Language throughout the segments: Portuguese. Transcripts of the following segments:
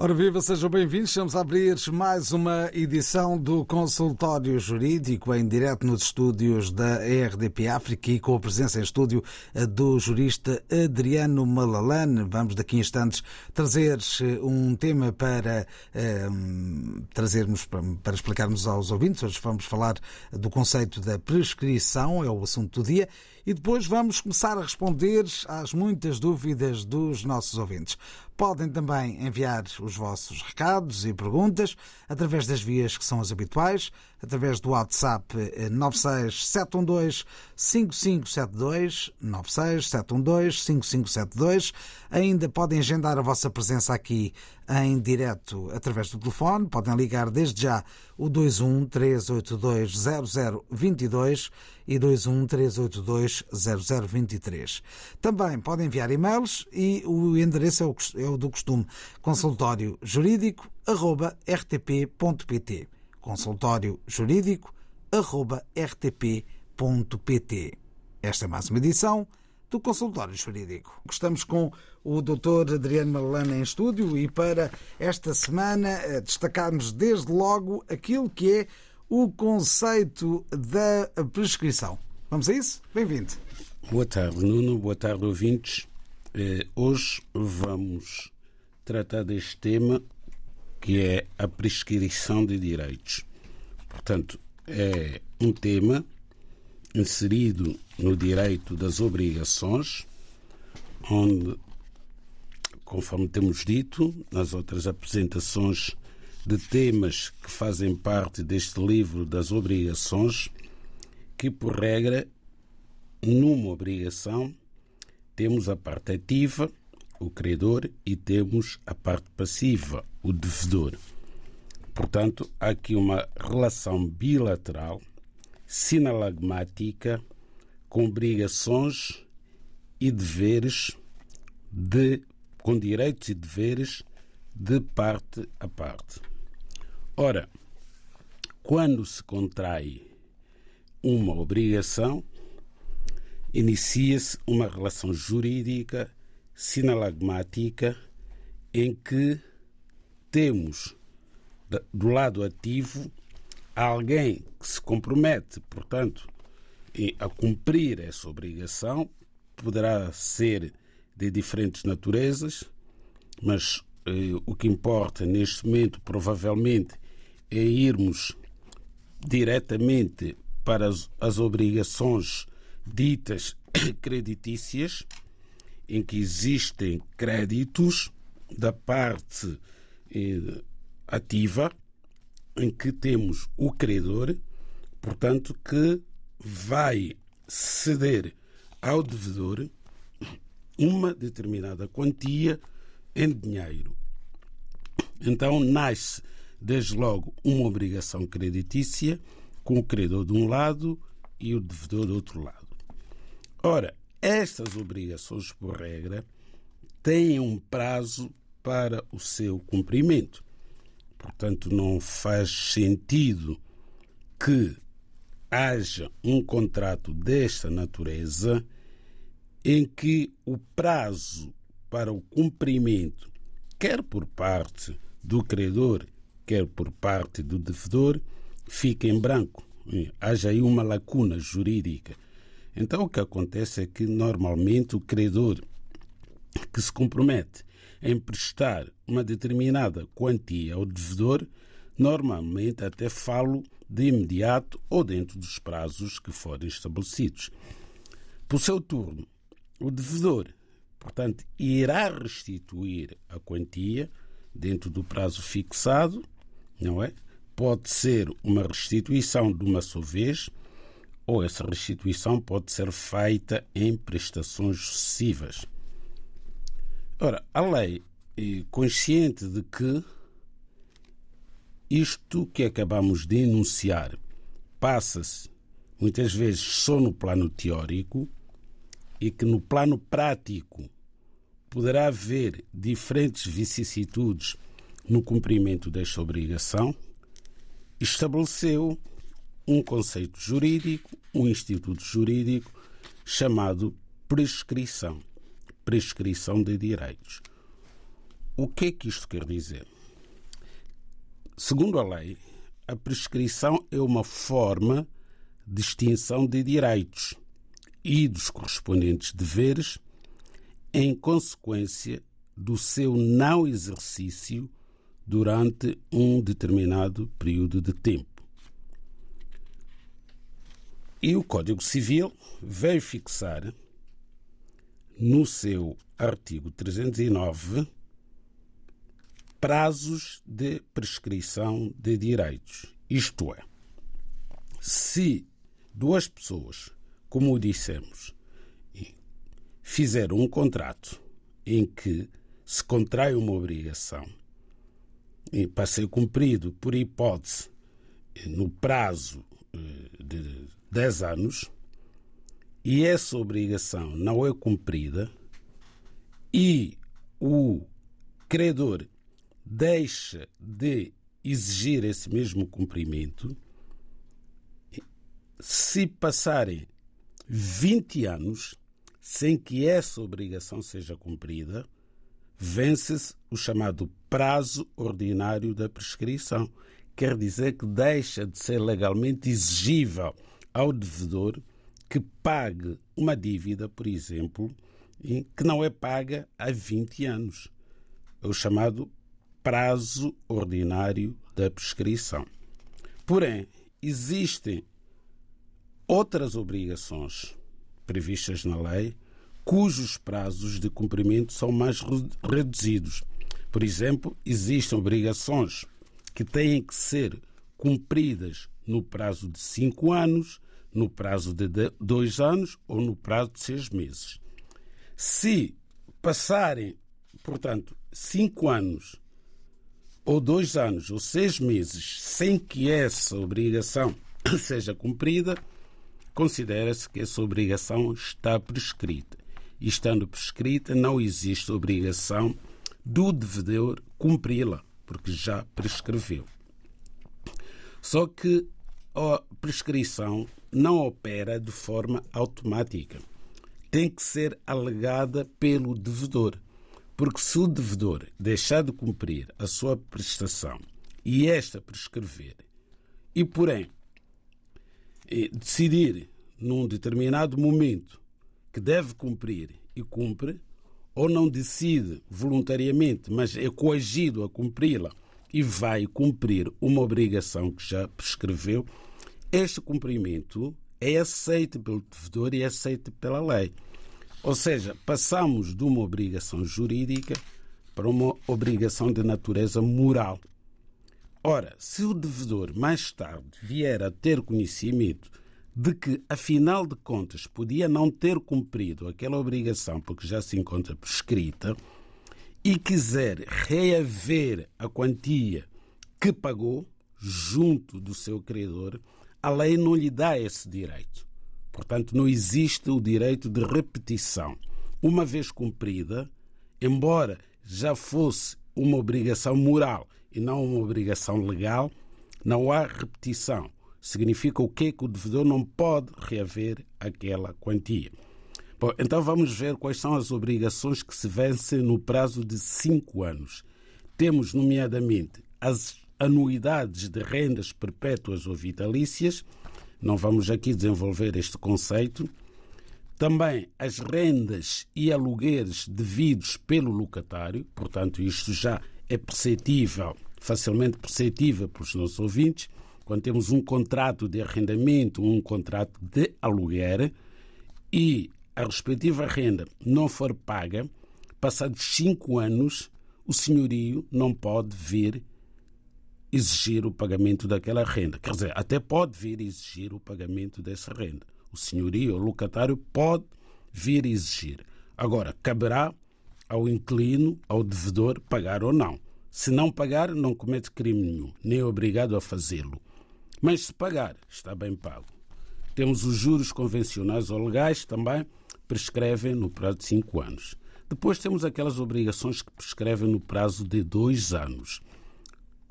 Ora viva, sejam bem-vindos. Estamos a abrir mais uma edição do Consultório Jurídico em direto nos estúdios da RDP África e com a presença em estúdio do jurista Adriano Malalane. Vamos daqui a instantes trazer eh, um tema para um, trazermos para, para explicarmos aos ouvintes. Hoje vamos falar do conceito da prescrição, é o assunto do dia e depois vamos começar a responder às muitas dúvidas dos nossos ouvintes. Podem também enviar os vossos recados e perguntas através das vias que são as habituais, através do WhatsApp 96712 5572, 96712 5572. Ainda podem agendar a vossa presença aqui em direto através do telefone. Podem ligar desde já o 21 382 0022 e 21 382 0023. Também podem enviar e-mails e o endereço é o, é o do costume consultório jurídico rtp.pt consultório jurídico rtp.pt Esta é mais uma edição do Consultório Jurídico. Estamos com o Dr. Adriano Malalana em estúdio e para esta semana eh, destacarmos desde logo aquilo que é o conceito da prescrição. Vamos a isso? Bem-vindo. Boa tarde, Nuno. Boa tarde, ouvintes. Eh, hoje vamos tratar deste tema que é a prescrição de direitos. Portanto, é um tema inserido no direito das obrigações, onde, conforme temos dito nas outras apresentações de temas que fazem parte deste livro das obrigações, que por regra, numa obrigação, temos a parte ativa, o credor, e temos a parte passiva, o devedor. Portanto, há aqui uma relação bilateral sinalagmática com obrigações e deveres de com direitos e deveres de parte a parte. Ora, quando se contrai uma obrigação, inicia-se uma relação jurídica sinalagmática em que temos do lado ativo alguém que se compromete, portanto, a cumprir essa obrigação, poderá ser de diferentes naturezas, mas eh, o que importa neste momento, provavelmente, é irmos diretamente para as, as obrigações ditas creditícias, em que existem créditos da parte eh, ativa, em que temos o credor, portanto, que vai ceder ao devedor uma determinada quantia em dinheiro. Então nasce desde logo uma obrigação creditícia com o credor de um lado e o devedor do outro lado. Ora, estas obrigações, por regra, têm um prazo para o seu cumprimento. Portanto, não faz sentido que haja um contrato desta natureza em que o prazo para o cumprimento, quer por parte do credor, quer por parte do devedor, fique em branco. Haja aí uma lacuna jurídica. Então, o que acontece é que, normalmente, o credor que se compromete em prestar uma determinada quantia ao devedor, normalmente até falo de imediato ou dentro dos prazos que forem estabelecidos. Por seu turno, o devedor, portanto, irá restituir a quantia dentro do prazo fixado, não é? Pode ser uma restituição de uma só vez, ou essa restituição pode ser feita em prestações sucessivas. Ora, a lei é consciente de que isto que acabamos de enunciar passa-se muitas vezes só no plano teórico e que no plano prático poderá haver diferentes vicissitudes no cumprimento desta obrigação, estabeleceu um conceito jurídico, um instituto jurídico chamado prescrição. Prescrição de direitos. O que é que isto quer dizer? Segundo a lei, a prescrição é uma forma de extinção de direitos e dos correspondentes deveres em consequência do seu não exercício durante um determinado período de tempo. E o Código Civil veio fixar no seu artigo 309 prazos de prescrição de direitos. Isto é, se duas pessoas, como dissemos, fizeram um contrato em que se contrai uma obrigação e para ser cumprido por hipótese no prazo eh, de 10 anos e essa obrigação não é cumprida e o credor deixa de exigir esse mesmo cumprimento, se passarem 20 anos sem que essa obrigação seja cumprida, vence-se o chamado prazo ordinário da prescrição. Quer dizer que deixa de ser legalmente exigível ao devedor que pague uma dívida, por exemplo, que não é paga há 20 anos. É o chamado prazo ordinário da prescrição. Porém, existem outras obrigações previstas na lei cujos prazos de cumprimento são mais reduzidos. Por exemplo, existem obrigações que têm que ser cumpridas no prazo de cinco anos, no prazo de dois anos ou no prazo de seis meses. Se passarem, portanto, cinco anos ou dois anos ou seis meses sem que essa obrigação seja cumprida, considera-se que essa obrigação está prescrita e estando prescrita, não existe obrigação do devedor cumpri-la, porque já prescreveu. Só que a prescrição não opera de forma automática. Tem que ser alegada pelo devedor. Porque se o devedor deixar de cumprir a sua prestação e esta prescrever, e porém decidir num determinado momento que deve cumprir e cumpre, ou não decide voluntariamente, mas é coagido a cumpri-la e vai cumprir uma obrigação que já prescreveu, este cumprimento é aceito pelo devedor e é aceito pela lei. Ou seja, passamos de uma obrigação jurídica para uma obrigação de natureza moral. Ora, se o devedor mais tarde vier a ter conhecimento de que, afinal de contas, podia não ter cumprido aquela obrigação porque já se encontra prescrita e quiser reaver a quantia que pagou junto do seu credor, a lei não lhe dá esse direito. Portanto, não existe o direito de repetição. Uma vez cumprida, embora já fosse uma obrigação moral e não uma obrigação legal, não há repetição significa o que que o devedor não pode reaver aquela quantia. Bom, então vamos ver quais são as obrigações que se vencem no prazo de cinco anos. Temos, nomeadamente, as anuidades de rendas perpétuas ou vitalícias. Não vamos aqui desenvolver este conceito. Também as rendas e alugueres devidos pelo locatário, portanto, isto já é perceptível, facilmente perceptível pelos nossos ouvintes quando temos um contrato de arrendamento, um contrato de aluguer e a respectiva renda não for paga, passados cinco anos, o senhorio não pode vir exigir o pagamento daquela renda. Quer dizer, até pode vir exigir o pagamento dessa renda. O senhorio, o locatário, pode vir exigir. Agora, caberá ao inquilino, ao devedor, pagar ou não. Se não pagar, não comete crime nenhum, nem é obrigado a fazê-lo. Mas se pagar, está bem pago. Temos os juros convencionais ou legais também, prescrevem no prazo de 5 anos. Depois temos aquelas obrigações que prescrevem no prazo de 2 anos.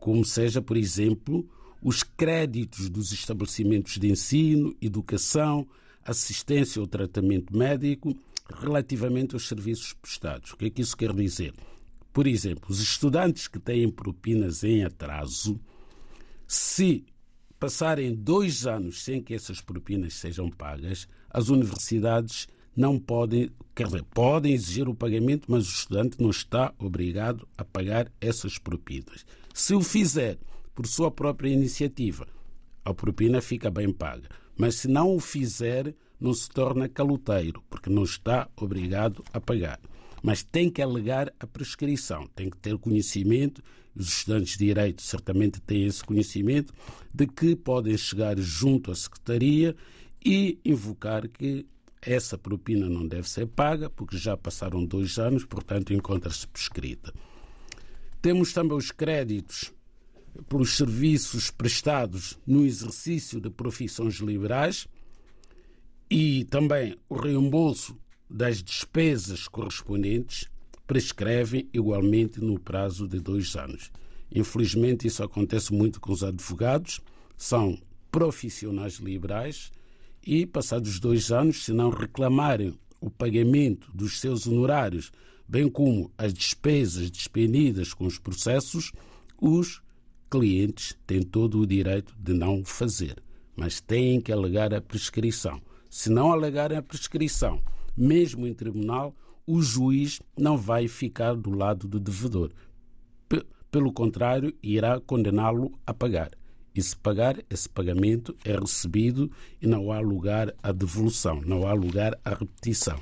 Como seja, por exemplo, os créditos dos estabelecimentos de ensino, educação, assistência ou tratamento médico relativamente aos serviços prestados. O que é que isso quer dizer? Por exemplo, os estudantes que têm propinas em atraso, se passarem dois anos sem que essas propinas sejam pagas, as universidades não podem, quer dizer, podem exigir o pagamento, mas o estudante não está obrigado a pagar essas propinas. Se o fizer por sua própria iniciativa, a propina fica bem paga. Mas se não o fizer, não se torna caloteiro, porque não está obrigado a pagar. Mas tem que alegar a prescrição, tem que ter conhecimento, os estudantes de Direito certamente têm esse conhecimento, de que podem chegar junto à Secretaria e invocar que essa propina não deve ser paga, porque já passaram dois anos, portanto encontra-se prescrita. Temos também os créditos pelos serviços prestados no exercício de profissões liberais e também o reembolso das despesas correspondentes prescrevem igualmente no prazo de dois anos. Infelizmente, isso acontece muito com os advogados, são profissionais liberais e, passados dois anos, se não reclamarem o pagamento dos seus honorários, bem como as despesas despendidas com os processos, os clientes têm todo o direito de não fazer, mas têm que alegar a prescrição. Se não alegarem a prescrição, mesmo em tribunal, o juiz não vai ficar do lado do devedor. Pelo contrário, irá condená-lo a pagar. E se pagar, esse pagamento é recebido e não há lugar à devolução, não há lugar à repetição.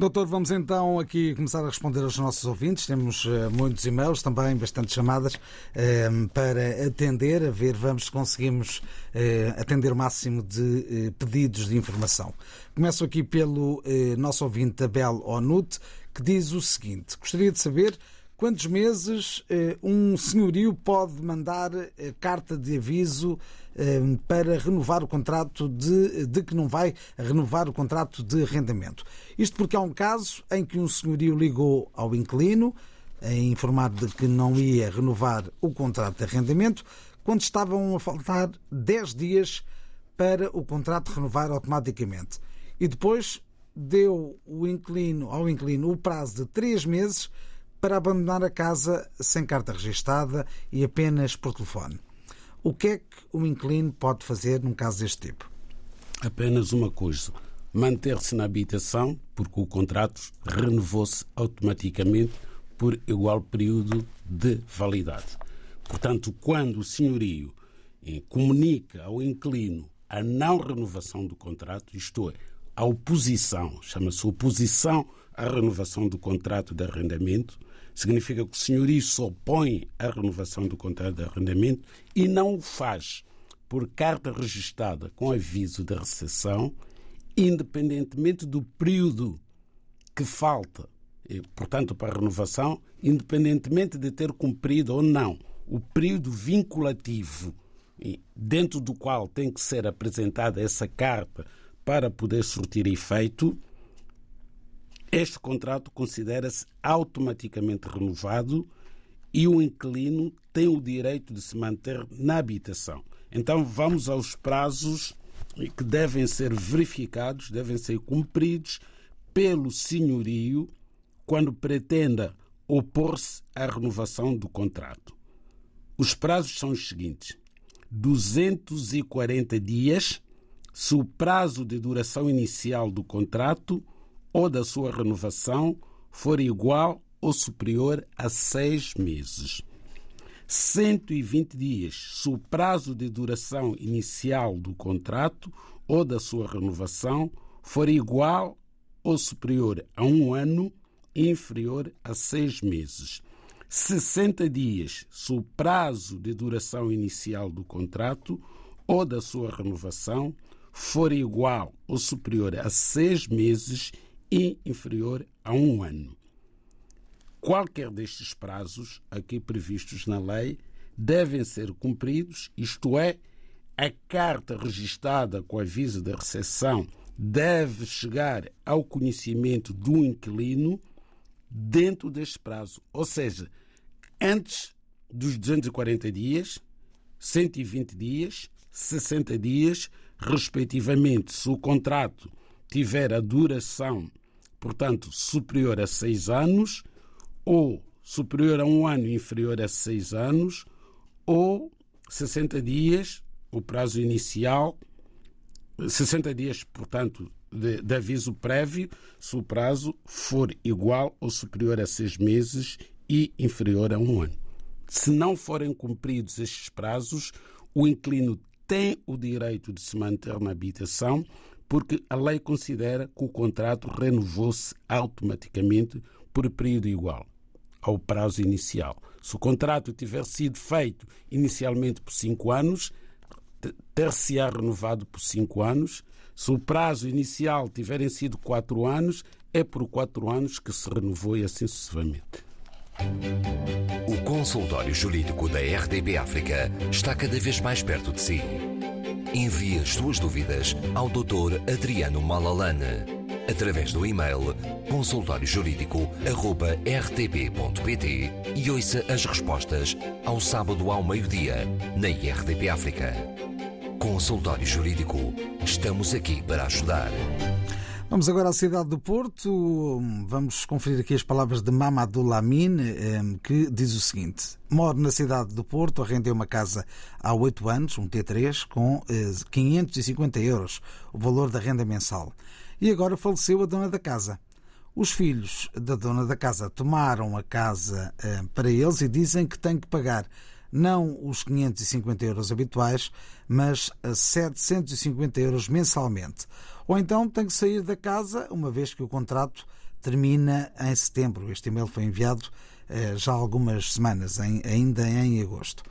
Doutor, vamos então aqui começar a responder aos nossos ouvintes. Temos uh, muitos e-mails, também bastante chamadas uh, para atender, a ver, vamos se conseguimos uh, atender o máximo de pedidos de informação. Começo aqui pelo nosso ouvinte Abel Onut, que diz o seguinte: gostaria de saber quantos meses um senhorio pode mandar carta de aviso Ehm, para renovar o contrato de, de que não vai renovar o contrato de arrendamento. Isto porque há um caso em que um senhorio ligou ao inquilino a informar de que não ia renovar o contrato de arrendamento quando estavam a faltar 10 dias para o contrato renovar automaticamente. E depois deu o inquilino, ao inquilino o prazo de 3 meses para abandonar a casa sem carta registada e apenas por telefone. O que é que um inquilino pode fazer num caso deste tipo? Apenas uma coisa: manter-se na habitação, porque o contrato renovou-se automaticamente por igual período de validade. Portanto, quando o senhorio comunica ao inquilino a não renovação do contrato, isto é, a oposição, chama-se oposição à renovação do contrato de arrendamento, significa que o senhorio se opõe à renovação do contrato de arrendamento e não o faz por carta registrada com aviso de recessão, independentemente do período que falta, portanto, para a renovação, independentemente de ter cumprido ou não o período vinculativo dentro do qual tem que ser apresentada essa carta para poder surtir efeito, este contrato considera-se automaticamente renovado e o inquilino tem o direito de se manter na habitação. Então vamos aos prazos que devem ser verificados, devem ser cumpridos pelo senhorio quando pretenda opor-se à renovação do contrato. Os prazos são os seguintes: 240 dias se o prazo de duração inicial do contrato ou da sua renovação for igual ou superior a seis meses. 120 dias se o prazo de duração inicial do contrato ou da sua renovação for igual ou superior a um ano inferior a seis meses. 60 dias se o prazo de duração inicial do contrato ou da sua renovação for igual ou superior a seis meses e inferior a um ano. qualquer destes prazos aqui previstos na lei devem ser cumpridos, isto é, a carta registada com aviso de recepção deve chegar ao conhecimento do inquilino dentro deste prazo, ou seja, antes dos 240 dias, 120 dias, 60 dias, respectivamente, se o contrato tiver a duração, portanto, superior a seis anos, ou superior a um ano inferior a seis anos, ou 60 dias, o prazo inicial, 60 dias, portanto, de, de, aviso prévio, se o prazo for igual ou superior a seis meses e inferior a um ano. Se não forem cumpridos estes prazos, o inquilino tem o direito de se manter na habitação, porque a lei considera que o contrato renovou-se automaticamente por período igual ao prazo inicial. Se o contrato tiver sido feito inicialmente por cinco anos, ter-se-á renovado por cinco anos. Se o prazo inicial tiverem sido quatro anos, é por quatro anos que se renovou e assim sucessivamente. O consultório jurídico da RDB África está cada vez mais perto de si. Envie as suas dúvidas ao Dr. Adriano Malalane através do e-mail consultóriojurídico.rtp.pt e ouça as respostas ao sábado ao meio-dia na IRTP África. Consultório Jurídico. Estamos aqui para ajudar. Vamos agora à cidade do Porto. Vamos conferir aqui as palavras de Mamadou Lamine, eh, que diz o seguinte: Moro na cidade do Porto, arrendei uma casa há oito anos, um T3, com 550 eh, euros, o valor da renda mensal. E agora faleceu a dona da casa. Os filhos da dona da casa tomaram a casa eh, para eles e dizem que têm que pagar não os 550 euros habituais, mas 750 euros mensalmente. Ou então tem que sair da casa, uma vez que o contrato termina em setembro. Este e-mail foi enviado eh, já há algumas semanas, em, ainda em agosto.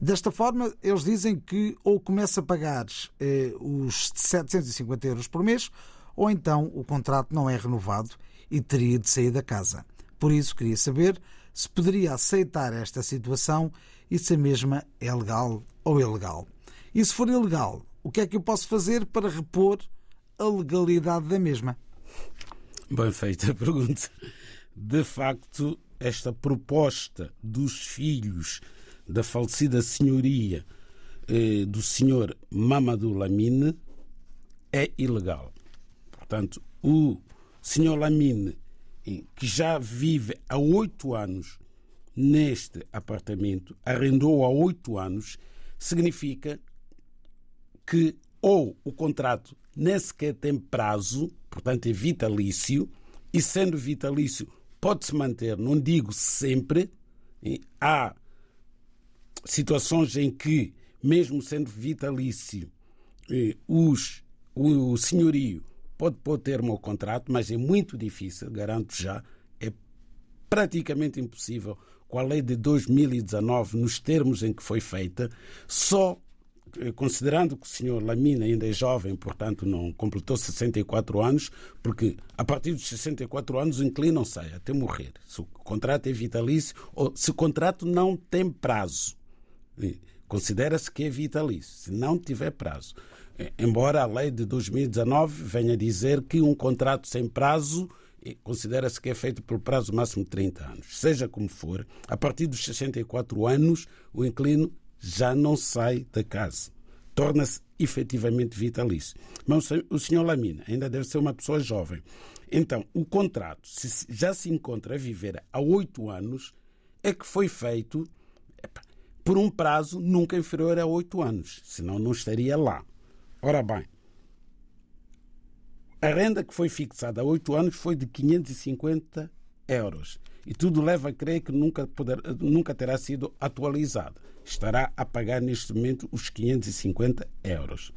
Desta forma, eles dizem que ou começa a pagar eh, os 750 euros por mês, ou então o contrato não é renovado e teria de sair da casa. Por isso, queria saber se poderia aceitar esta situação e se a mesma é legal ou ilegal. E se for ilegal, o que é que eu posso fazer para repor a legalidade da mesma? Bem feita a pergunta. De facto, esta proposta dos filhos da falecida senhoria eh, do senhor Mamadou Lamine é ilegal. Portanto, o senhor Lamine que já vive há oito anos neste apartamento, arrendou há oito anos, significa que ou o contrato nem sequer tem prazo, portanto é vitalício, e sendo vitalício pode-se manter, não digo sempre, há situações em que, mesmo sendo vitalício, os, o senhorio pode pôr termo ao contrato, mas é muito difícil, garanto já, é praticamente impossível com a lei de 2019, nos termos em que foi feita, só considerando que o senhor Lamina ainda é jovem, portanto não completou 64 anos, porque a partir dos 64 anos sai até morrer. Se o contrato é vitalício ou se o contrato não tem prazo, considera-se que é vitalício, se não tiver prazo. Embora a lei de 2019 venha dizer que um contrato sem prazo considera-se que é feito pelo prazo máximo de 30 anos. Seja como for, a partir dos 64 anos, o inquilino já não sai da casa. Torna-se efetivamente vitalício. Mas o senhor Lamina ainda deve ser uma pessoa jovem. Então, o contrato, se já se encontra a viver há oito anos, é que foi feito por um prazo nunca inferior a oito anos. Senão não estaria lá. Ora bem, a renda que foi fixada há oito anos foi de 550 euros. E tudo leva a crer que nunca, poder, nunca terá sido atualizada. Estará a pagar neste momento os 550 euros.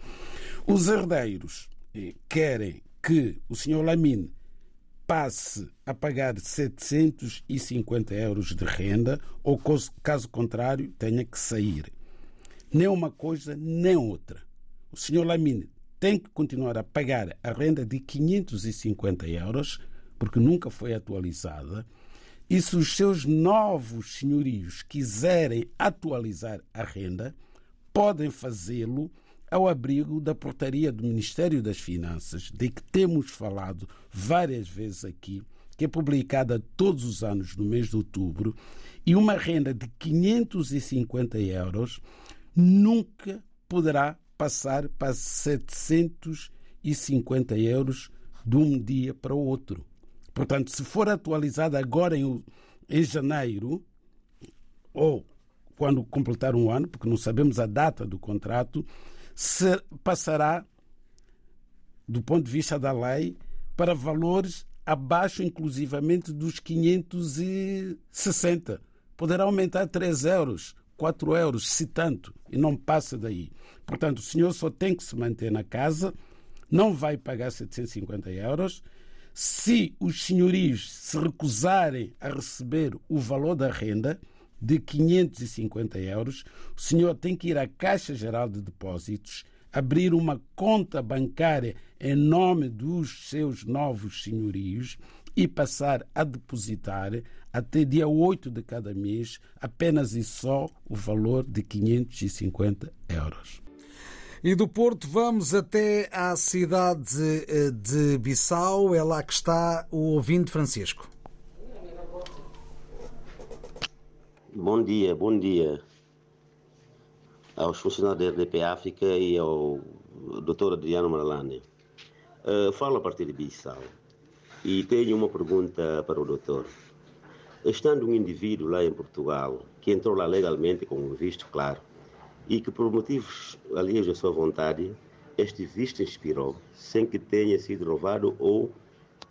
Os herdeiros eh, querem que o senhor Lamine passe a pagar 750 euros de renda ou, caso contrário, tenha que sair. Nem uma coisa, nem outra o senhor Lamine tem que continuar a pagar a renda de 550 euros, porque nunca foi atualizada, E se os seus novos senhorios quiserem atualizar a renda, podem fazê-lo ao abrigo da portaria do Ministério das Finanças, de que temos falado várias vezes aqui, que é publicada todos os anos no mês de outubro, e uma renda de 550 euros nunca poderá passar para 750 euros de um dia para o outro. Portanto, se for atualizada agora em, em janeiro, ou quando completar um ano, porque não sabemos a data do contrato, se passará, do ponto de vista da lei, para valores abaixo, inclusivamente, dos 560. Poderá aumentar 3 euros, 4 euros, se tanto, e não passa daí. Portanto, o senhor só tem que se manter na casa, não vai pagar 750 euros. Se os senhorios se recusarem a receber o valor da renda, de 550 euros, o senhor tem que ir à Caixa Geral de Depósitos, abrir uma conta bancária em nome dos seus novos senhorios e passar a depositar até dia 8 de cada mês apenas e só o valor de 550 euros. E do Porto vamos até à cidade eh, de Bissau, é lá que está o ouvinte Francisco. Bom dia, bom dia aos funcionários da RDP África e ao Dr. Adriano Marlane. Uh, falo a partir de Bissau e tenho uma pergunta para o doutor. Estando um indivíduo lá em Portugal que entrou lá legalmente com um visto claro e que por motivos alheios à sua vontade este visto expirou sem que tenha sido roubado ou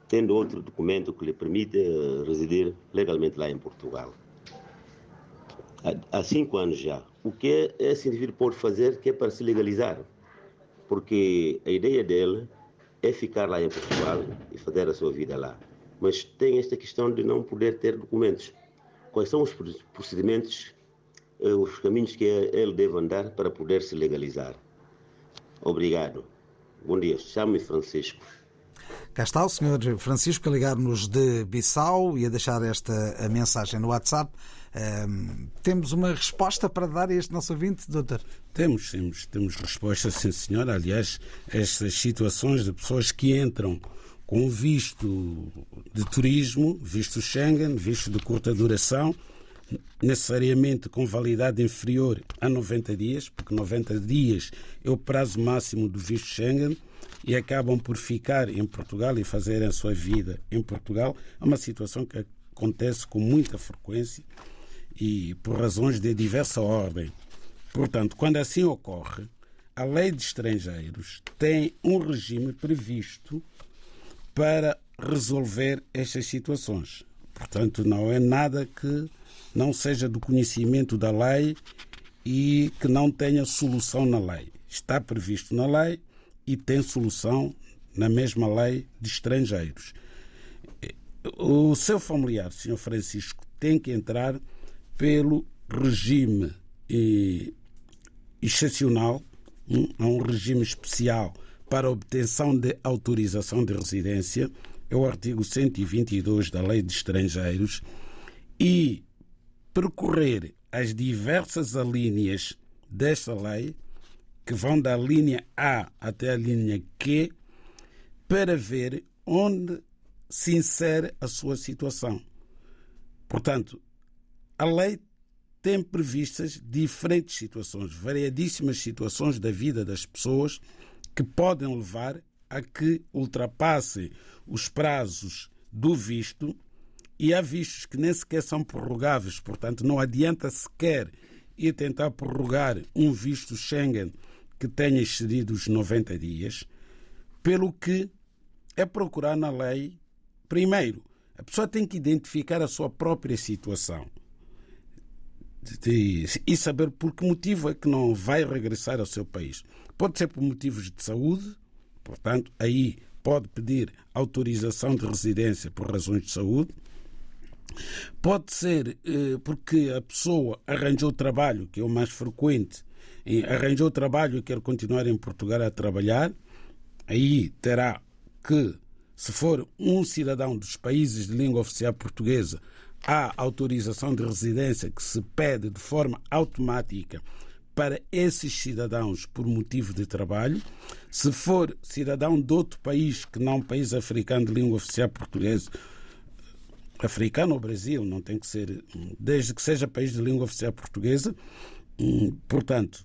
tendo outro documento que lhe permita residir legalmente lá em Portugal há, cinco anos já. O que esse indivíduo pode fazer que é para se legalizar? Porque a ideia dele é ficar lá em Portugal e fazer a sua vida lá. Mas tem esta questão de não poder ter documentos. Quais são os procedimentos, os caminhos que ele deve andar para poder se legalizar? Obrigado. Bom dia. Chamo-me Francisco. Cá está o Sr. Francisco a ligar-nos de Bissau e a deixar esta a mensagem no WhatsApp um, temos uma resposta para dar a este nosso ouvinte, doutor? Temos, temos, temos resposta, sim senhor. Aliás, estas situações de pessoas que entram com visto de turismo, visto Schengen, visto de curta duração, necessariamente com validade inferior a 90 dias, porque 90 dias é o prazo máximo do visto Schengen, e acabam por ficar em Portugal e fazerem a sua vida em Portugal. É uma situação que acontece com muita frequência e por razões de diversa ordem. Portanto, quando assim ocorre, a lei de estrangeiros tem um regime previsto para resolver estas situações. Portanto, não é nada que não seja do conhecimento da lei e que não tenha solução na lei. Está previsto na lei e tem solução na mesma lei de estrangeiros. O seu familiar, Sr. Francisco, tem que entrar pelo regime excepcional, hum, um regime especial para obtenção de autorização de residência, é o artigo 122 da Lei de Estrangeiros, e percorrer as diversas alíneas desta lei, que vão da linha A até a linha Q, para ver onde se insere a sua situação. Portanto, a lei tem previstas diferentes situações, variadíssimas situações da vida das pessoas que podem levar a que ultrapassem os prazos do visto e há vistos que nem sequer são prorrogáveis, portanto, não adianta sequer ir tentar prorrogar um visto Schengen que tenha excedido os 90 dias, pelo que é procurar na lei, primeiro, a pessoa tem que identificar a sua própria situação e saber por que motivo é que não vai regressar ao seu país. Pode ser por motivos de saúde, portanto, aí pode pedir autorização de residência por razões de saúde. Pode ser eh, porque a pessoa arranjou trabalho, que é o mais frequente, arranjou trabalho e quer continuar em Portugal a trabalhar. Aí terá que, se for um cidadão dos países de língua oficial portuguesa, há autorização de residência que se pede de forma automática para esses cidadãos por motivo de trabalho. Se for cidadão de outro país que não país africano de língua oficial portuguesa, africano ou Brasil, não tem que ser, desde que seja país de língua oficial portuguesa, hum, portanto,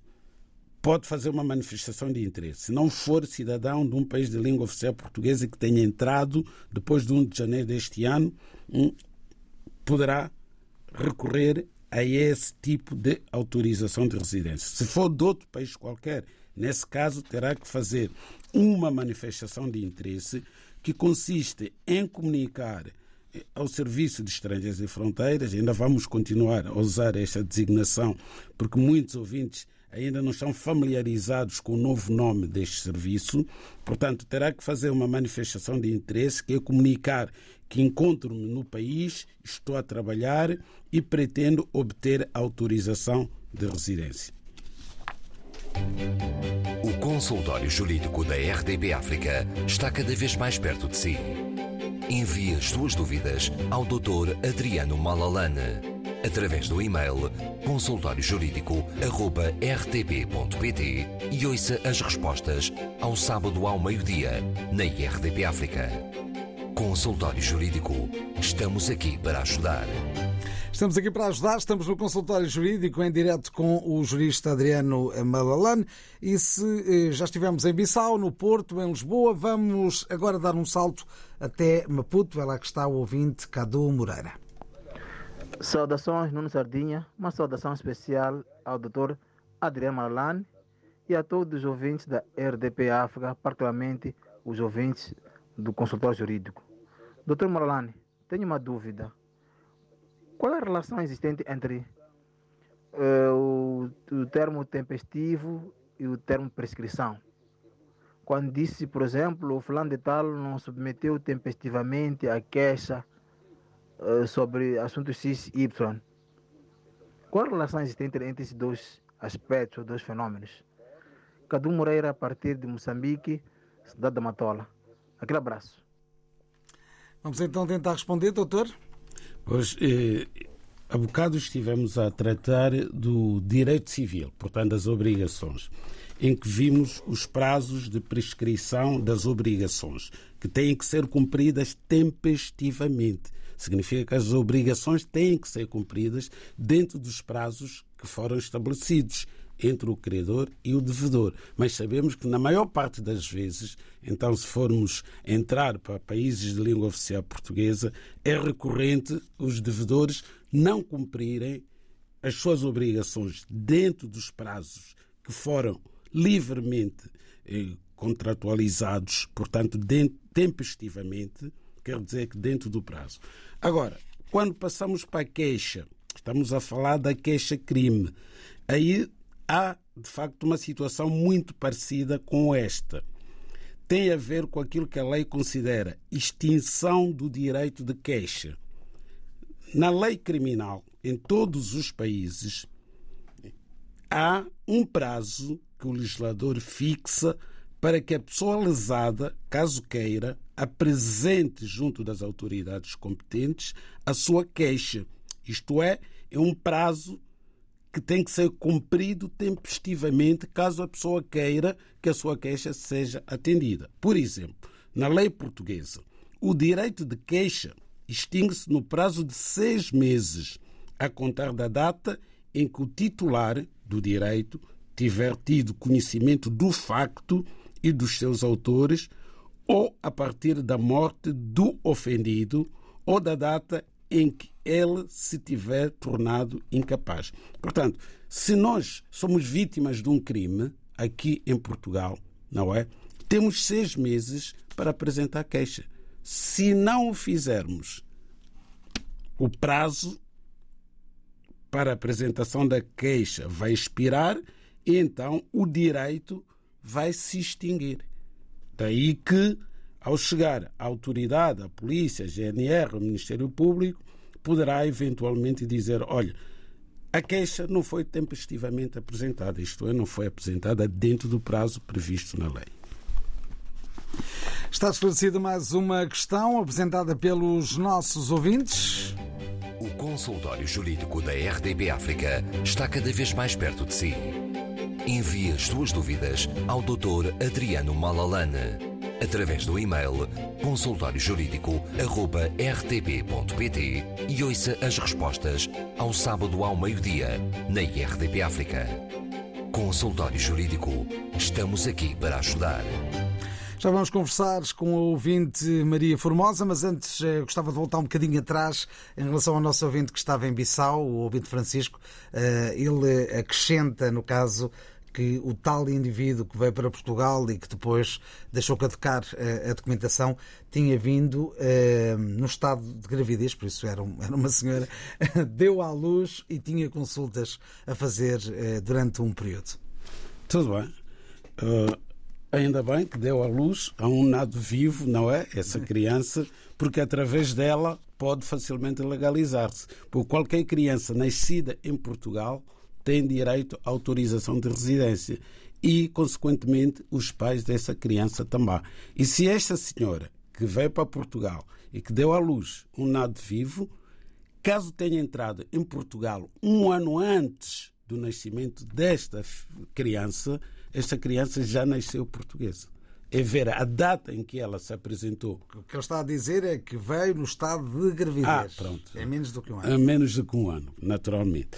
pode fazer uma manifestação de interesse. Se não for cidadão de um país de língua oficial portuguesa que tenha entrado depois de 1 de janeiro deste ano, hum, poderá recorrer a esse tipo de autorização de residência. Se for de outro país qualquer, nesse caso terá que fazer uma manifestação de interesse que consiste em comunicar ao Serviço de Estrangeiros e Fronteiras, ainda vamos continuar a usar esta designação, porque muitos ouvintes ainda não estão familiarizados com o novo nome deste serviço. Portanto, terá que fazer uma manifestação de interesse, que é comunicar que encontro-me no país, estou a trabalhar e pretendo obter autorização de residência. O consultório jurídico da RDB África está cada vez mais perto de si. Envie as suas dúvidas ao Dr. Adriano Malalane através do e-mail consultóriojurídico.rtp.pt e ouça as respostas ao sábado ao meio-dia na RDP África. Consultório Jurídico. Estamos aqui para ajudar. Estamos aqui para ajudar, estamos no consultório jurídico em direto com o jurista Adriano Malalane e se eh, já estivemos em Bissau, no Porto, em Lisboa, vamos agora dar um salto até Maputo, é lá que está o ouvinte Cadu Moreira. Saudações, Nuno Sardinha, uma saudação especial ao Dr. Adriano Malalane e a todos os ouvintes da RDP África, particularmente os ouvintes do consultório jurídico. Dr. Malalane, tenho uma dúvida. Qual é a relação existente entre uh, o, o, termo tempestivo e o termo prescrição? Quando disse, por exemplo, o fulano de tal não submeteu tempestivamente a queixa uh, sobre assuntos X e Y. Qual a relação existente entre esses dois aspectos, ou dois fenômenos? Cadu Moreira, a partir de Moçambique, cidade da Matola. Aquele abraço. Vamos então tentar responder, doutor? Pois, eh, há bocado estivemos a tratar do direito civil, portanto, das obrigações, em que vimos os prazos de prescrição das obrigações, que têm que ser cumpridas tempestivamente. Significa que as obrigações têm que ser cumpridas dentro dos prazos que foram estabelecidos entre o credor e o devedor. Mas sabemos que, na maior parte das vezes, então, se formos entrar para países de língua oficial portuguesa, é recorrente os devedores não cumprirem as suas obrigações dentro dos prazos que foram livremente eh, contratualizados, portanto, tempestivamente, quer dizer que dentro do prazo. Agora, quando passamos para a queixa, estamos a falar da queixa-crime. Aí há, de facto, uma situação muito parecida com esta. Tem a ver com aquilo que a lei considera extinção do direito de queixa. Na lei criminal, em todos os países, há um prazo que o legislador fixa para que a pessoa lesada, caso queira, apresente junto das autoridades competentes a sua queixa. Isto é, é um prazo que tem que ser cumprido tempestivamente caso a pessoa queira que a sua queixa seja atendida. Por exemplo, na lei portuguesa, o direito de queixa extingue-se no prazo de seis meses, a contar da data em que o titular do direito tiver tido conhecimento do facto e dos seus autores, ou a partir da morte do ofendido, ou da data em que ele se tiver tornado incapaz. Portanto, se nós somos vítimas de um crime aqui em Portugal, não é? Temos seis meses para apresentar queixa. Se não o fizermos, o prazo para apresentação da queixa vai expirar e então o direito vai se extinguir. Daí que, ao chegar a autoridade, a polícia, a GNR, o Ministério Público, poderá eventualmente dizer: olha, a queixa não foi tempestivamente apresentada, isto é, não foi apresentada dentro do prazo previsto na lei. Está esclarecida mais uma questão apresentada pelos nossos ouvintes. O consultório jurídico da RDB África está cada vez mais perto de si. Envie as suas dúvidas ao Dr. Adriano Malalane através do e-mail consultóriojurídico.rtp.pt e ouça as respostas ao sábado ao meio-dia na RDP África. Consultório Jurídico. Estamos aqui para ajudar. Já vamos conversar com a ouvinte Maria Formosa, mas antes eh, gostava de voltar um bocadinho atrás em relação ao nosso ouvinte que estava em Bissau, o ouvinte Francisco. Eh, ele acrescenta, no caso, que o tal indivíduo que veio para Portugal e que depois deixou caducar eh, a documentação tinha vindo no estado de gravidez, por isso era, uma senhora, deu à luz e tinha consultas a fazer durante um período. Tudo bem. Uh, ainda bem que deu à luz a um nado vivo, não é? Essa criança, porque através dela pode facilmente legalizar-se. Porque qualquer criança nascida em Portugal tem direito à autorização de residência e, consequentemente, os pais dessa criança também. E se esta senhora que veio para Portugal e que deu à luz um nado vivo, caso tenha entrado em Portugal um ano antes do nascimento desta criança, esta criança já nasceu portuguesa. É ver a data em que ela se apresentou. O que ele está a dizer é que veio no estado de gravidez. Ah, pronto. É menos do que um ano. É menos do que um ano, naturalmente.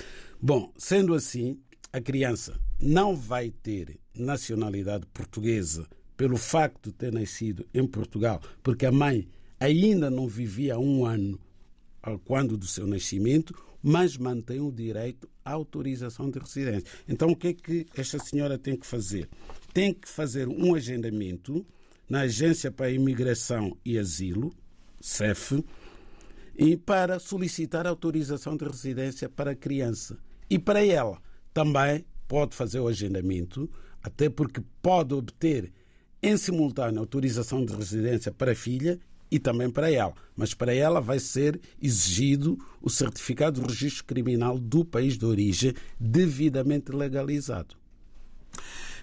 Bom, sendo assim, a criança não vai ter nacionalidade portuguesa pelo facto de ter nascido em Portugal, porque a mãe ainda não vivia um ano quando do seu nascimento, mas mantém o direito à autorização de residência. Então, o que é que esta senhora tem que fazer? Tem que fazer um agendamento na Agência para a Imigração e Asilo, CEF, e para solicitar autorização de residência para a criança. E para ela também pode fazer o agendamento, até porque pode obter em simultâneo autorização de residência para a filha e também para ela. Mas para ela vai ser exigido o certificado de registro criminal do país de origem devidamente legalizado.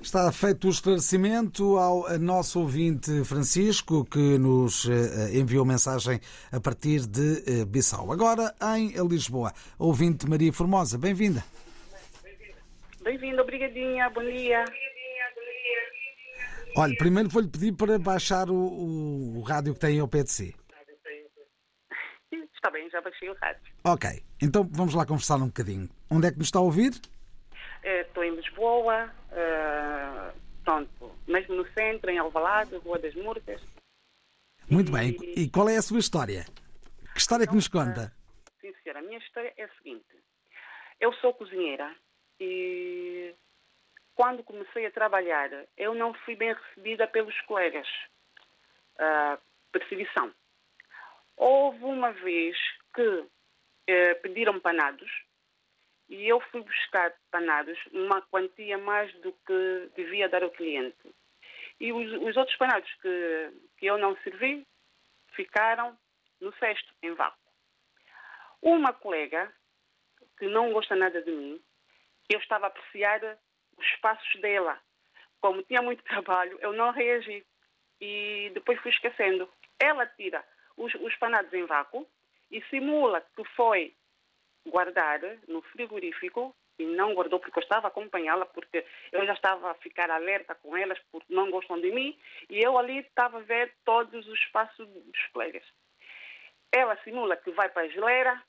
Está feito o esclarecimento ao nosso ouvinte Francisco, que nos eh, enviou mensagem a partir de eh, Bissau. Agora em Lisboa, ouvinte Maria Formosa, bem-vinda. Bem-vinda, obrigadinha, bom dia. Olha, primeiro vou-lhe pedir para baixar o, o, o, rádio que tem ao pé de si. Está bem, já baixei o rádio. Ok, então vamos lá conversar um bocadinho. Onde é que nos está a ouvir? Eh, estou em Lisboa, uh, pronto, mesmo no centro, em Alvalade, Rua das Murtas. Muito e... bem, e qual é a sua história? Que história então, que nos conta? Sim, senhora, a minha história é a seguinte. Eu sou cozinheira e quando comecei a trabalhar, eu não fui bem recebida pelos colegas. Uh, perseguição. Houve uma vez que uh, pediram panados e eu fui buscar panados uma quantia mais do que devia dar ao cliente. E os, os outros panados que, que eu não servi ficaram no cesto, em vácuo. Uma colega, que não gosta nada de mim, eu estava a apreciar os passos dela. Como tinha muito trabalho, eu não reagi. E depois fui esquecendo. Ela tira os, os panados em vácuo e simula que foi guardar no frigorífico e não guardou porque eu estava a acompanhá-la, porque eu já estava a ficar alerta com elas porque não gostam de mim e eu ali estava a ver todos os passos dos colegas. Ela simula que vai para a geleira,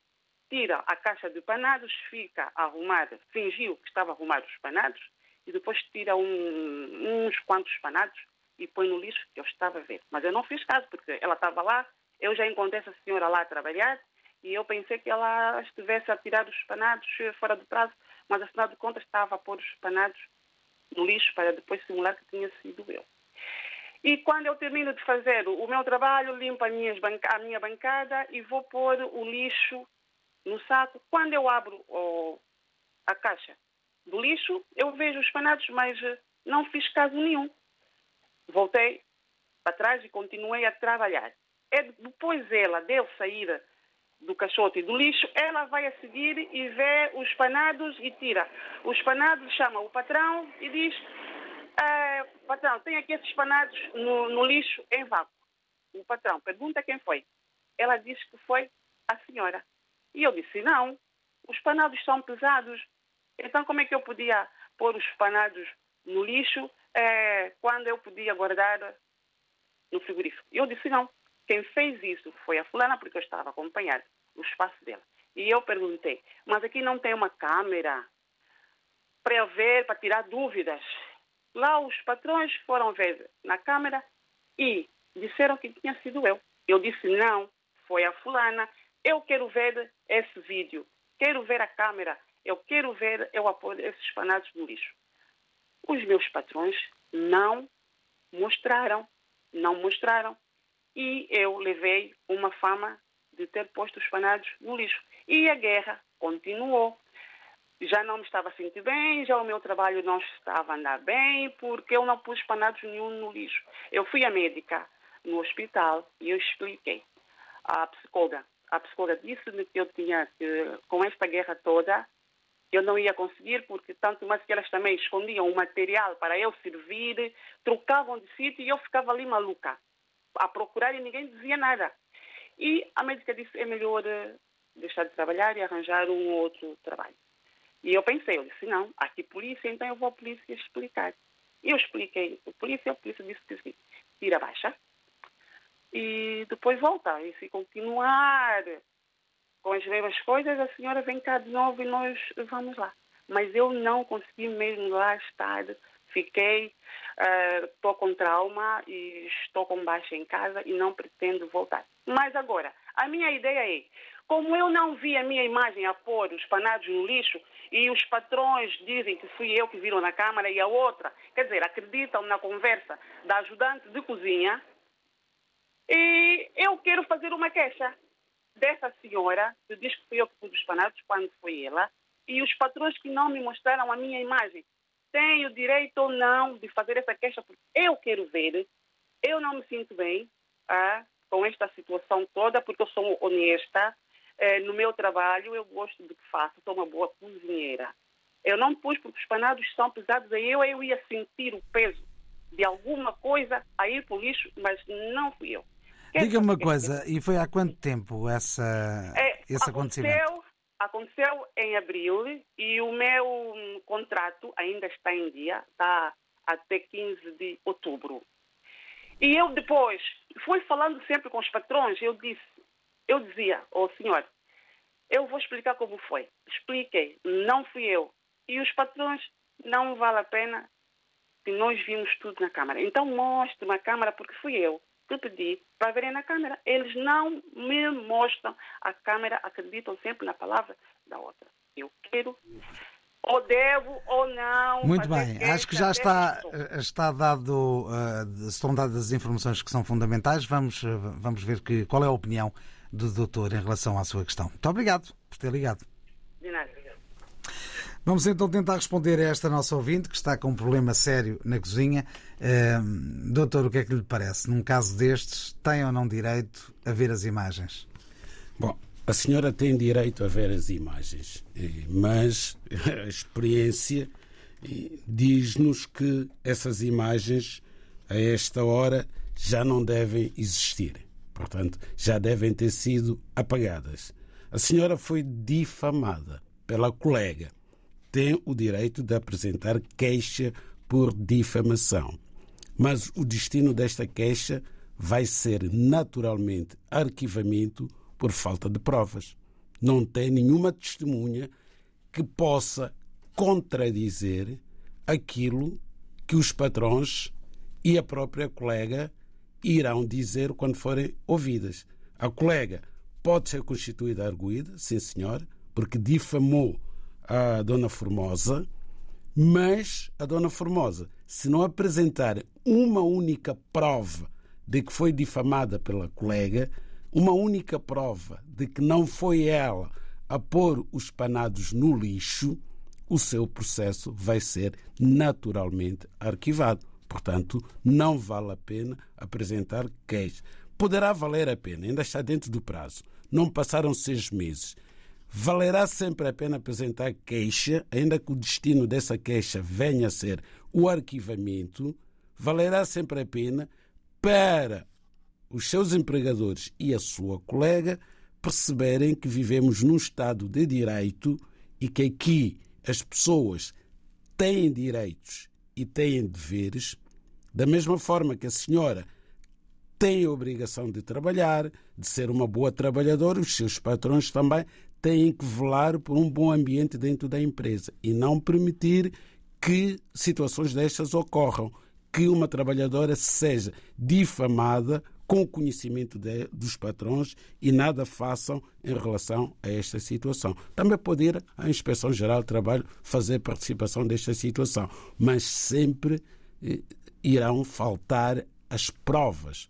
tira a caixa de panados, fica a arrumar, fingiu que estava a arrumar os panados e depois tira um, uns quantos panados e põe no lixo que eu estava a ver. Mas eu não fiz caso, porque ela estava lá, eu já encontrei essa senhora lá a trabalhar e eu pensei que ela estivesse a tirar os panados fora do prazo, mas afinal de contas estava a pôr os panados no lixo para depois simular que tinha sido eu. E quando eu termino de fazer o meu trabalho, limpo a a minha bancada e vou pôr o lixo no saco. Quando eu abro oh, a caixa do lixo, eu vejo os panados, mas eh, não fiz caso nenhum. Voltei para trás e continuei a trabalhar. É depois ela deu sair do caixote e do lixo, ela vai a seguir e vê os panados e tira. Os panados chama o patrão e diz: ah, patrão, tem aqui esses panados no, no lixo em vácuo. O patrão pergunta quem foi. Ela diz que foi a senhora. E eu disse, não, os panados são pesados. Então como é que eu podia pôr os panados no lixo é, quando eu podia guardar no frigorífico? Eu disse, não. Quem fez isso foi a fulana, porque eu estava a acompanhar o espaço dela. E eu perguntei, mas aqui não tem uma câmera para ver, para tirar dúvidas. Lá os patrões foram ver na câmera e disseram que tinha sido eu. Eu disse não, foi a fulana. Eu quero ver esse vídeo, quero ver a câmera, eu quero ver eu apoio esses panados no lixo. Os meus patrões não mostraram, não mostraram. E eu levei uma fama de ter posto os panados no lixo. E a guerra continuou. Já não me estava a sentir bem, já o meu trabalho não estava a andar bem, porque eu não pus panados nenhum no lixo. Eu fui a médica no hospital e eu expliquei. A psicóloga, a psicóloga disse-me que eu tinha que, com esta guerra toda, eu não ia conseguir, porque tanto mais que elas também escondiam o material para eu servir, trocavam de sítio e eu ficava ali maluca, a procurar e ninguém dizia nada. E a médica disse, é melhor eh, deixar de trabalhar e arranjar um outro trabalho. E eu pensei, eu disse, não, aqui polícia, então eu vou à polícia explicar. E eu expliquei a polícia, a polícia disse que tira a baixa e depois volta. E se continuar com as mesmas coisas, a senhora vem cá de novo e nós vamos lá. Mas eu não consegui mesmo lá estar. Fiquei, estou uh, com trauma e estou com baixa em casa e não pretendo voltar. Mas agora, a minha ideia é, como eu não vi a minha imagem a pôr os panados no lixo e os patrões dizem que fui eu que viram na Câmara e a outra, quer dizer, acreditam na conversa da ajudante de cozinha, e eu quero fazer uma queixa dessa senhora, que diz que fui eu que pus os panados quando foi ela, e os patrões que não me mostraram a minha imagem. Tenho direito ou não de fazer essa queixa, porque eu quero ver, eu não me sinto bem ah, com esta situação toda, porque eu sou honesta. Eh, no meu trabalho, eu gosto do que faço, sou uma boa cozinheira. Eu não pus porque os panados são pesados, aí eu, eu ia sentir o peso de alguma coisa a ir para o lixo, mas não fui eu. Diga-me uma coisa, e foi há quanto tempo essa, é, esse acontecimento? Aconteceu em abril e o meu hum, contrato ainda está em dia, está até 15 de outubro. E eu depois fui falando sempre com os patrões, eu disse, eu dizia, oh, senhor, eu vou explicar como foi. Expliquei, não fui eu. E os patrões, não vale a pena que nós vimos tudo na Câmara. Então mostre-me a Câmara porque fui eu pedi para verem na Câmara. Eles não me mostram a Câmara, acreditam sempre na palavra da outra. Eu quero ou devo ou não. Muito bem, acho que já está, está dado, uh, estão dadas as informações que são fundamentais. Vamos, uh, vamos ver que, qual é a opinião do doutor em relação à sua questão. Muito obrigado por ter ligado. De nada. Vamos então tentar responder a esta nossa ouvinte que está com um problema sério na cozinha. Uh, doutor, o que é que lhe parece? Num caso destes, tem ou não direito a ver as imagens? Bom, a senhora tem direito a ver as imagens, mas a experiência diz-nos que essas imagens, a esta hora, já não devem existir. Portanto, já devem ter sido apagadas. A senhora foi difamada pela colega tem o direito de apresentar queixa por difamação. Mas o destino desta queixa vai ser naturalmente arquivamento por falta de provas. Não tem nenhuma testemunha que possa contradizer aquilo que os patrões e a própria colega irão dizer quando forem ouvidas. A colega pode ser constituída arguída, sim senhor, porque difamou a Dona Formosa, mas a Dona Formosa, se não apresentar uma única prova de que foi difamada pela colega, uma única prova de que não foi ela a pôr os panados no lixo, o seu processo vai ser naturalmente arquivado. Portanto, não vale a pena apresentar queixa. Poderá valer a pena, ainda está dentro do prazo. Não passaram seis meses valerá sempre a pena apresentar queixa, ainda que o destino dessa queixa venha a ser o arquivamento, valerá sempre a pena para os seus empregadores e a sua colega perceberem que vivemos num Estado de direito e que aqui as pessoas têm direitos e têm deveres, da mesma forma que a senhora tem a obrigação de trabalhar, de ser uma boa trabalhadora, os seus patrões também têm que velar por um bom ambiente dentro da empresa e não permitir que situações destas ocorram, que uma trabalhadora seja difamada com o conhecimento de, dos patrões e nada façam em relação a esta situação. Também pode ir à Inspeção Geral do Trabalho fazer participação desta situação, mas sempre eh, irão faltar as provas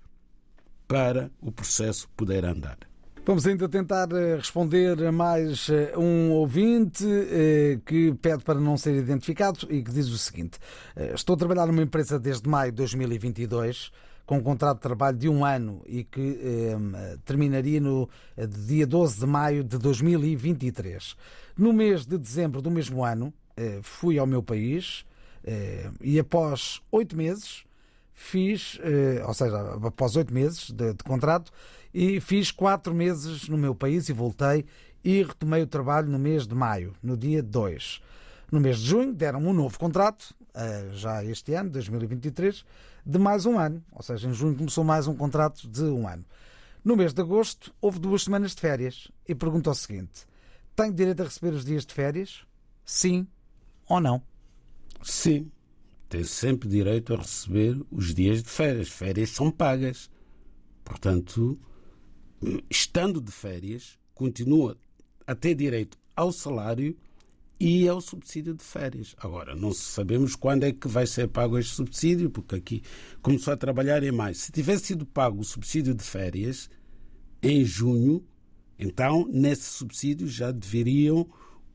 para o processo poder andar. Vamos ainda tentar eh, responder a mais eh, um ouvinte eh, que pede para não ser identificado e que diz o seguinte: Estou a trabalhar numa empresa desde maio de 2022 com um contrato de trabalho de um ano e que eh, terminaria no dia 12 de maio de 2023. No mês de dezembro do mesmo ano, fui ao meu país e após oito meses fiz, ou seja, após oito meses de, de contrato, e fiz quatro meses no meu país e voltei e retomei o trabalho no mês de maio, no dia 2. No mês de junho deram-me um novo contrato, eh, já este ano, 2023, de mais um ano. Ou seja, em junho começou mais um contrato de um ano. No mês de agosto houve duas semanas de férias e pergunto o seguinte: tenho direito a receber os dias de férias? Sim ou não? Sim, tem sempre direito a receber os dias de férias. Férias são pagas. Portanto, estando de férias, continua a ter direito ao salário e ao subsídio de férias. Agora, não sabemos quando é que vai ser pago este subsídio, porque aqui começou a trabalhar em maio. Se tivesse sido pago o subsídio de férias em junho, então nesse subsídio já deveriam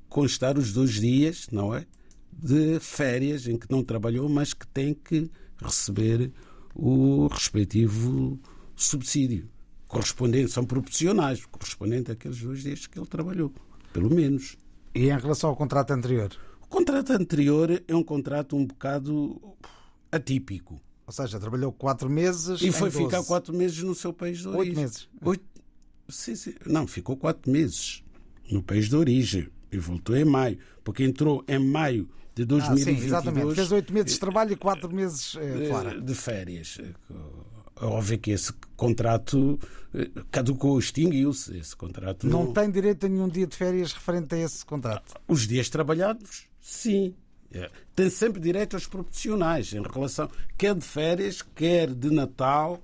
constar os dois dias, não é? De férias em que não trabalhou, mas que tem que receber o respectivo subsídio correspondente, são proporcionais, correspondente àqueles dois dias que ele trabalhou, pelo menos. E em relação ao contrato anterior? O contrato anterior é um contrato um bocado atípico. Ou seja, trabalhou quatro meses. E foi ficar quatro meses no seu país de origem. Oito meses. Oito... Sim, sim. Não, ficou quatro meses no país de origem e voltou em maio, porque entrou em maio de 2022. Ah, sim, exatamente. Fez oito meses de trabalho e quatro meses eh, fora. De férias é óbvio que esse contrato eh, caducou, extinguiu-se. Esse contrato não... não tem direito a nenhum dia de férias referente a esse contrato. Os dias trabalhados, sim. É. Tem sempre direito aos proporcionais em relação, quer de férias, quer de Natal,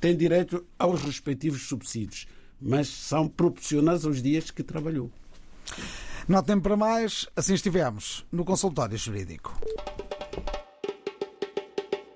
tem direito aos respectivos subsídios, mas são proporcionais aos dias que trabalhou. Não há tempo para mais, assim estivemos no consultório jurídico.